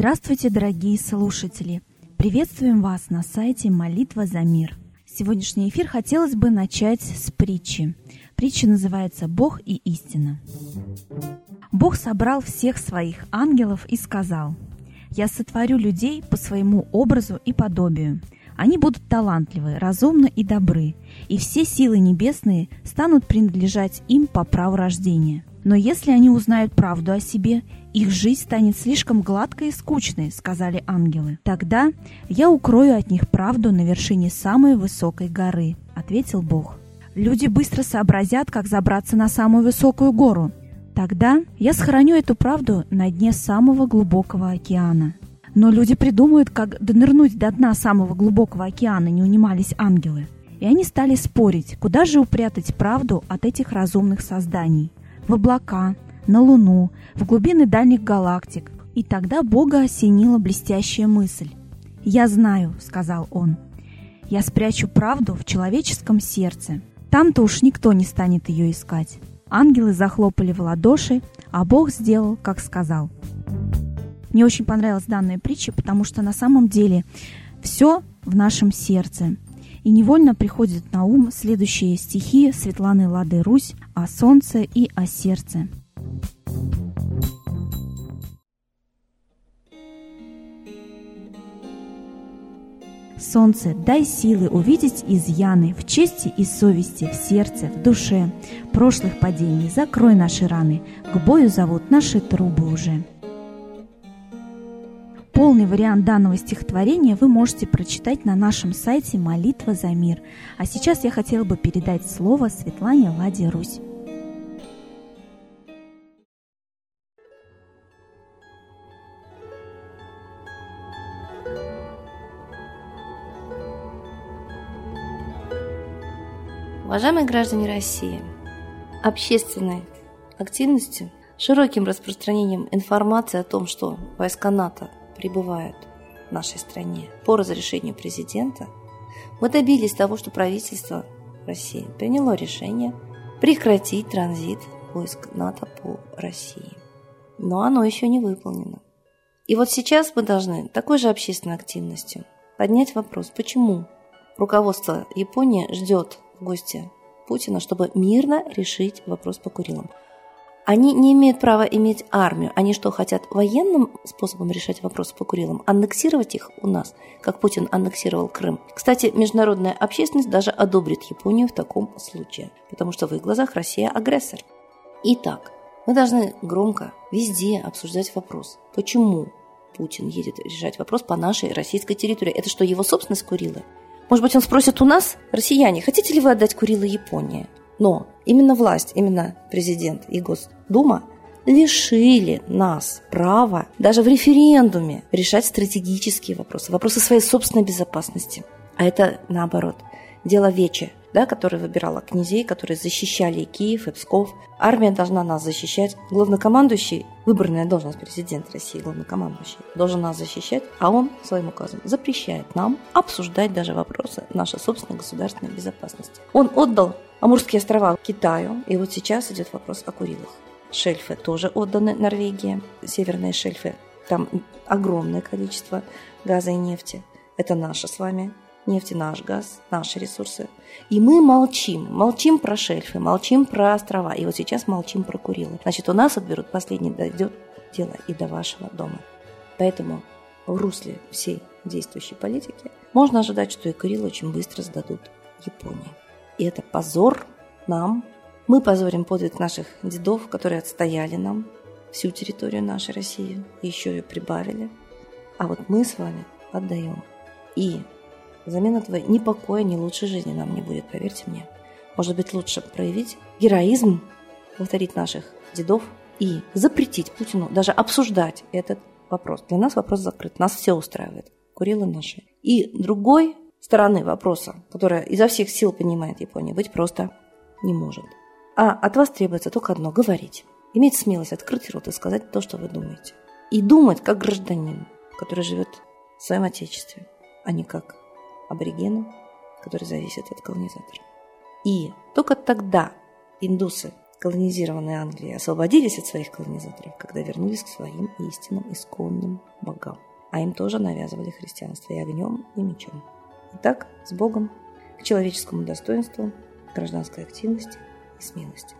Здравствуйте, дорогие слушатели! Приветствуем вас на сайте «Молитва за мир». Сегодняшний эфир хотелось бы начать с притчи. Притча называется «Бог и истина». Бог собрал всех своих ангелов и сказал, «Я сотворю людей по своему образу и подобию. Они будут талантливы, разумны и добры, и все силы небесные станут принадлежать им по праву рождения. Но если они узнают правду о себе, их жизнь станет слишком гладкой и скучной, сказали ангелы. Тогда я укрою от них правду на вершине самой высокой горы, ответил Бог. Люди быстро сообразят, как забраться на самую высокую гору. Тогда я сохраню эту правду на дне самого глубокого океана. Но люди придумают, как донырнуть до дна самого глубокого океана, не унимались ангелы. И они стали спорить, куда же упрятать правду от этих разумных созданий в облака, на Луну, в глубины дальних галактик. И тогда Бога осенила блестящая мысль. «Я знаю», — сказал он, — «я спрячу правду в человеческом сердце. Там-то уж никто не станет ее искать». Ангелы захлопали в ладоши, а Бог сделал, как сказал. Мне очень понравилась данная притча, потому что на самом деле все в нашем сердце. И невольно приходят на ум следующие стихи Светланы Лады Русь о солнце и о сердце. Солнце, дай силы увидеть изъяны в чести и совести, в сердце, в душе. Прошлых падений закрой наши раны, к бою зовут наши трубы уже. Полный вариант данного стихотворения вы можете прочитать на нашем сайте «Молитва за мир». А сейчас я хотела бы передать слово Светлане Ладе Русь. Уважаемые граждане России, общественной активностью, широким распространением информации о том, что войска НАТО прибывают в нашей стране по разрешению президента, мы добились того, что правительство России приняло решение прекратить транзит войск НАТО по России. Но оно еще не выполнено. И вот сейчас мы должны такой же общественной активностью поднять вопрос, почему руководство Японии ждет в гости Путина, чтобы мирно решить вопрос по Курилам. Они не имеют права иметь армию. Они что, хотят военным способом решать вопросы по Курилам? Аннексировать их у нас, как Путин аннексировал Крым? Кстати, международная общественность даже одобрит Японию в таком случае, потому что в их глазах Россия агрессор. Итак, мы должны громко везде обсуждать вопрос, почему Путин едет решать вопрос по нашей российской территории. Это что, его собственность Курилы? Может быть, он спросит у нас, россияне, хотите ли вы отдать Курилы Японии? Но именно власть, именно президент и Госдума лишили нас права даже в референдуме решать стратегические вопросы, вопросы своей собственной безопасности. А это наоборот. Дело Вече, да, которая выбирала князей, которые защищали Киев, и Псков. Армия должна нас защищать. Главнокомандующий, выбранная должность президента России, главнокомандующий, должен нас защищать, а он своим указом запрещает нам обсуждать даже вопросы нашей собственной государственной безопасности. Он отдал Амурские острова Китаю, и вот сейчас идет вопрос о Курилах. Шельфы тоже отданы Норвегии, северные шельфы. Там огромное количество газа и нефти. Это наше с вами нефть, наш газ, наши ресурсы. И мы молчим. Молчим про шельфы, молчим про острова. И вот сейчас молчим про Курилы. Значит, у нас отберут последний дойдет дело и до вашего дома. Поэтому в русле всей действующей политики можно ожидать, что и Курилы очень быстро сдадут Японии. И это позор нам. Мы позорим подвиг наших дедов, которые отстояли нам всю территорию нашей России, и еще ее прибавили. А вот мы с вами отдаем. И взамен этого ни покоя, ни лучшей жизни нам не будет, поверьте мне. Может быть, лучше проявить героизм, повторить наших дедов и запретить Путину даже обсуждать этот вопрос. Для нас вопрос закрыт, нас все устраивает. Курилы наши. И другой стороны вопроса, которая изо всех сил понимает Япония, быть просто не может. А от вас требуется только одно – говорить. Иметь смелость открыть рот и сказать то, что вы думаете. И думать как гражданин, который живет в своем отечестве, а не как аборигену, который зависит от колонизатора. И только тогда индусы колонизированной Англии освободились от своих колонизаторов, когда вернулись к своим истинным исконным богам. А им тоже навязывали христианство и огнем, и мечом. Итак, с Богом, к человеческому достоинству, гражданской активности и смелости.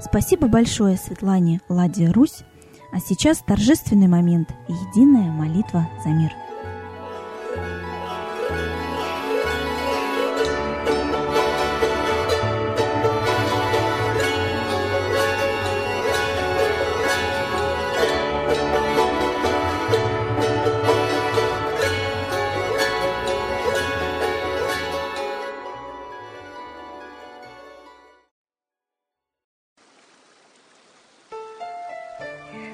Спасибо большое Светлане Ладе Русь. А сейчас торжественный момент – единая молитва за мир.